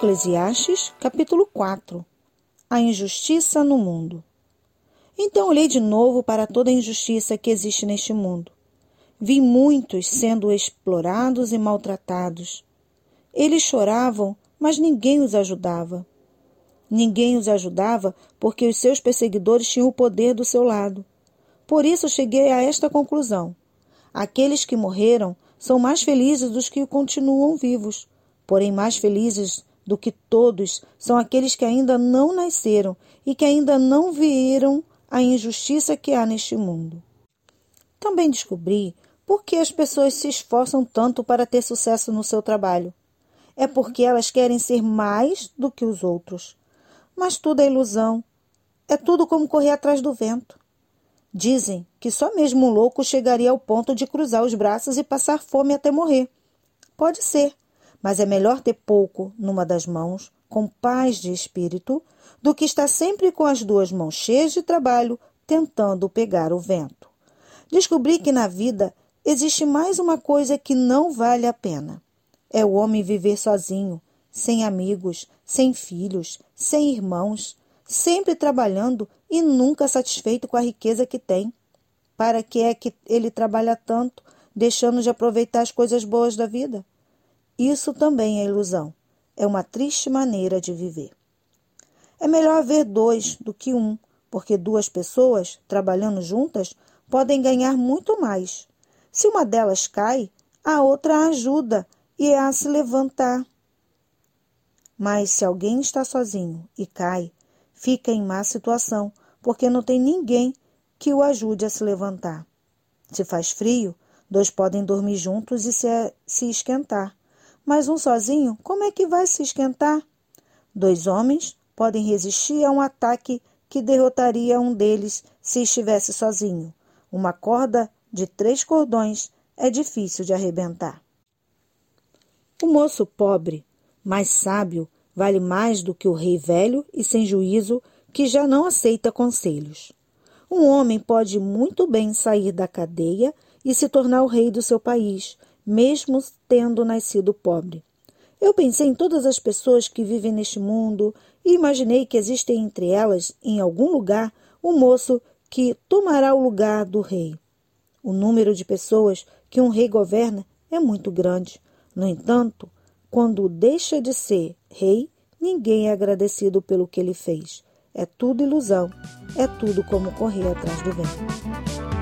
Eclesiastes, capítulo 4 A injustiça no mundo. Então olhei de novo para toda a injustiça que existe neste mundo. Vi muitos sendo explorados e maltratados. Eles choravam, mas ninguém os ajudava. Ninguém os ajudava porque os seus perseguidores tinham o poder do seu lado. Por isso cheguei a esta conclusão: aqueles que morreram são mais felizes dos que continuam vivos, porém mais felizes do que todos são aqueles que ainda não nasceram e que ainda não viram a injustiça que há neste mundo. Também descobri por que as pessoas se esforçam tanto para ter sucesso no seu trabalho. É porque elas querem ser mais do que os outros. Mas tudo é ilusão. É tudo como correr atrás do vento. Dizem que só mesmo um louco chegaria ao ponto de cruzar os braços e passar fome até morrer. Pode ser, mas é melhor ter pouco numa das mãos, com paz de espírito, do que estar sempre com as duas mãos cheias de trabalho, tentando pegar o vento. Descobri que na vida existe mais uma coisa que não vale a pena. É o homem viver sozinho, sem amigos, sem filhos, sem irmãos, sempre trabalhando e nunca satisfeito com a riqueza que tem. Para que é que ele trabalha tanto, deixando de aproveitar as coisas boas da vida? Isso também é ilusão. É uma triste maneira de viver. É melhor haver dois do que um, porque duas pessoas, trabalhando juntas, podem ganhar muito mais. Se uma delas cai, a outra a ajuda e a se levantar. Mas se alguém está sozinho e cai, fica em má situação, porque não tem ninguém que o ajude a se levantar. Se faz frio, dois podem dormir juntos e se, se esquentar. Mas um sozinho, como é que vai se esquentar? Dois homens podem resistir a um ataque que derrotaria um deles se estivesse sozinho. Uma corda de três cordões é difícil de arrebentar. O moço pobre, mais sábio, vale mais do que o rei velho e sem juízo que já não aceita conselhos. Um homem pode muito bem sair da cadeia e se tornar o rei do seu país, mesmo tendo nascido pobre. Eu pensei em todas as pessoas que vivem neste mundo e imaginei que existem entre elas, em algum lugar, um moço que tomará o lugar do rei. O número de pessoas que um rei governa é muito grande. No entanto, quando deixa de ser rei, ninguém é agradecido pelo que ele fez. É tudo ilusão, é tudo como correr atrás do vento.